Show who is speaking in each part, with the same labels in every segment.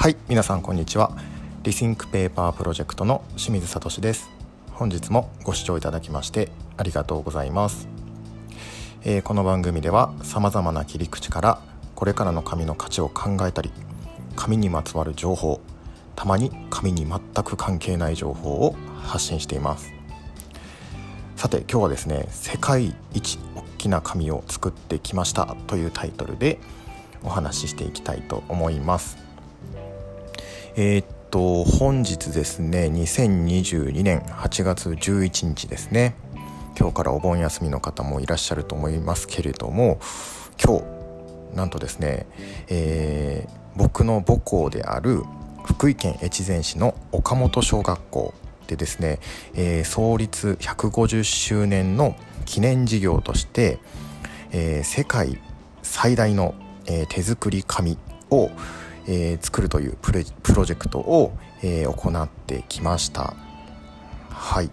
Speaker 1: はい皆さんこんにちは。 Rethink Paper Project の清水聡です。本日もご視聴いただきましてありがとうございます、えー、この番組では様々な切り口からこれからの紙の価値を考えたり紙にまつわる情報たまに紙に全く関係ない情報を発信しています。さて今日はですね世界一大きな紙を作ってきましたというタイトルでお話ししていきたいと思います。えー、っと本日ですね2022年8月11日ですね。今日からお盆休みの方もいらっしゃると思いますけれども今日なんとですね、えー、僕の母校である福井県越前市の岡本小学校でですね、えー、創立150周年の記念事業として、えー、世界最大のえー、手作り紙を、えー、作るというプロジェクトを、えー、行ってきました。はい。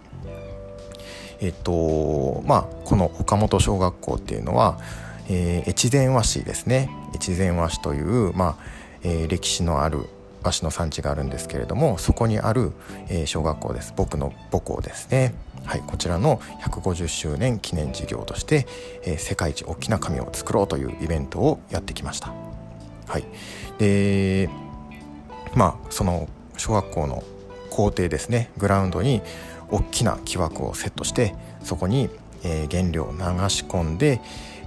Speaker 1: えっとまあこの岡本小学校っていうのは、えー、越前和紙ですね。越前和紙という、まあえー、歴史のある和紙の産地があるんですけれどもそこにある、えー、小学校です。僕の母校ですね。はい、こちらの150周年記念事業として、えー、世界一大きな紙を作ろうというイベントをやってきました。はい、でまあその小学校の校庭ですね。グラウンドに大きな木枠をセットしてそこに、えー、原料を流し込んで、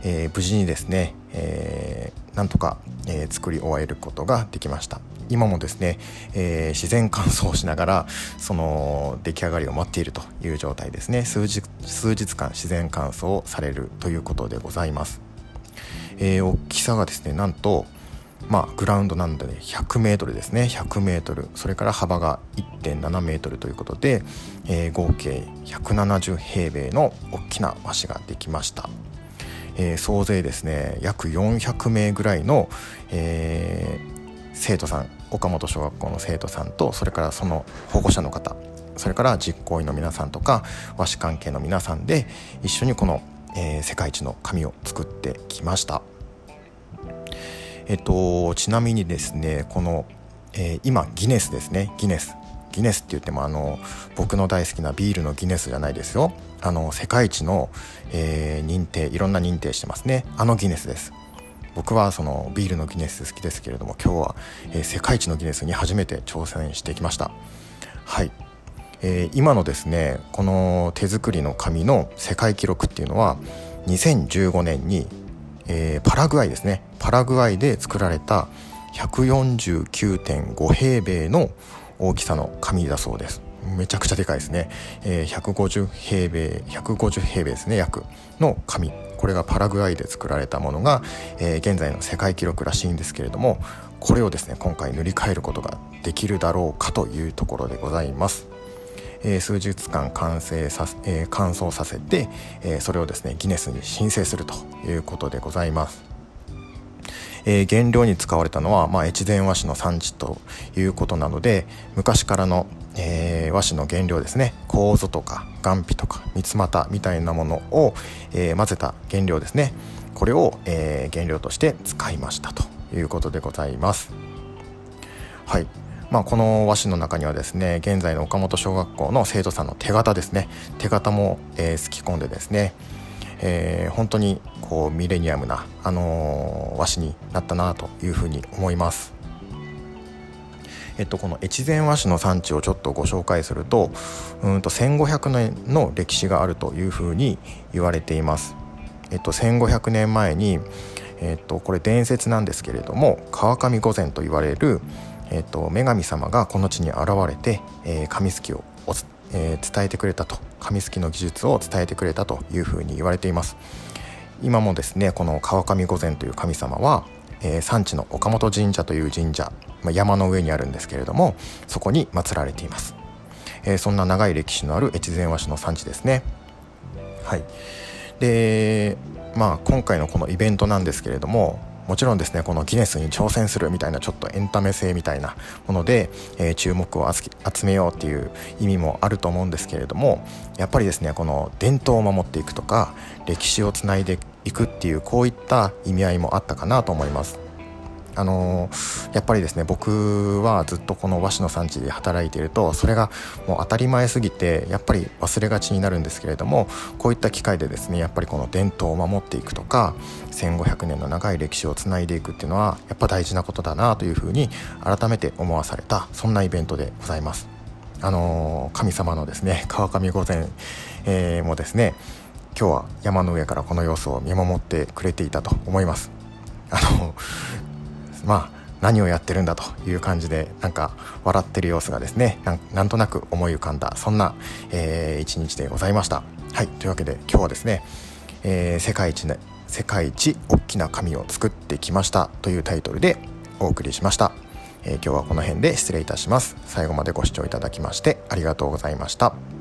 Speaker 1: えー、無事にですね、えー、なんとか、えー、作り終えることができました。今もですね、えー、自然乾燥しながらその出来上がりを待っているという状態ですね。数日数日間自然乾燥されるということでございます、えー、大きさがですねなんとまあ、グラウンドなんで、ね、100メートルですね。100メートル。それから幅が1.7メートルということで、えー、合計170平米の大きな和紙ができました、えー、総勢ですね約400名ぐらいの、えー、生徒さん岡本小学校の生徒さんとそれからその保護者の方それから実行委員の皆さんとか和紙関係の皆さんで一緒にこの、えー、世界一の紙を作ってきました。えっと、ちなみにですねこの、えー、今ギネスですね。ギネス。ギネスって言ってもあの僕の大好きなビールのギネスじゃないですよ。あの世界一の、えー、認定いろんな認定してますね。あのギネスです。僕はそのビールのギネス好きですけれども今日は、えー、世界一のギネスに初めて挑戦してきました。はい、えー、今のですねこの手作りの紙の世界記録っていうのは2015年に、えー、パラグアイですね。パラグアイで作られた149.5平米の大きさの紙だそうです。めちゃくちゃでかいですね、えー、150平米150平米ですね約の紙。これがパラグアイで作られたものが、えー、現在の世界記録らしいんですけれどもこれをですね今回塗り替えることができるだろうかというところでございます。えー、数日間完成さ、えー、乾燥させて、えー、それをですねギネスに申請するということでございます。え、原料に使われたのは、まあ、越前和紙の産地ということなので昔からの、え、和紙の原料ですね楮とか雁皮とか三つ股みたいなものを、え、混ぜた原料ですね。これを、え、原料として使いましたということでございます。はい。まあ、この和紙の中にはですね現在の岡本小学校の生徒さんの手形ですね手形も、えー、すき込んでですねえー、本当にこうミレニアムな、あのー、和紙になったなというふうに思います。えっと、この越前和紙の産地をちょっとご紹介するとうんと1500年の歴史があるというふうに言われています。えっと、1500年前に、えっと、これ伝説なんですけれども川上御前と言われる、えっと、女神様がこの地に現れて、えー、紙すきをえー、伝えてくれたと。紙すきの技術を伝えてくれたというふうに言われています。今もですねこの川上御前という神様は、えー、産地の岡本神社という神社、まあ、山の上にあるんですけれどもそこに祀られています、えー、そんな長い歴史のある越前和紙の産地ですね。はい。でまあ今回のこのイベントなんですけれどももちろんですねこのギネスに挑戦するみたいなちょっとエンタメ性みたいなもので、えー、注目を集めようっていう意味もあると思うんですけれどもやっぱりですねこの伝統を守っていくとか歴史をつないでいくっていうこういった意味合いもあったかなと思います。あのー、やっぱりですね僕はずっとこの和紙の産地で働いているとそれがもう当たり前すぎてやっぱり忘れがちになるんですけれどもこういった機会でですねやっぱりこの伝統を守っていくとか1500年の長い歴史をつないでいくっていうのはやっぱ大事なことだなというふうに改めて思わされたそんなイベントでございます。あのー、神様のですね川上御前、えー、もですね今日は山の上からこの様子を見守ってくれていたと思います。あのまあ何をやってるんだという感じでなんか笑ってる様子がですねなんとなく思い浮かんだそんな、えー、一日でございました。はいというわけで今日はですね、えー、世界一ね世界一大きな紙を作ってきましたというタイトルでお送りしました、えー、今日はこの辺で失礼いたします。最後までご視聴いただきましてありがとうございました。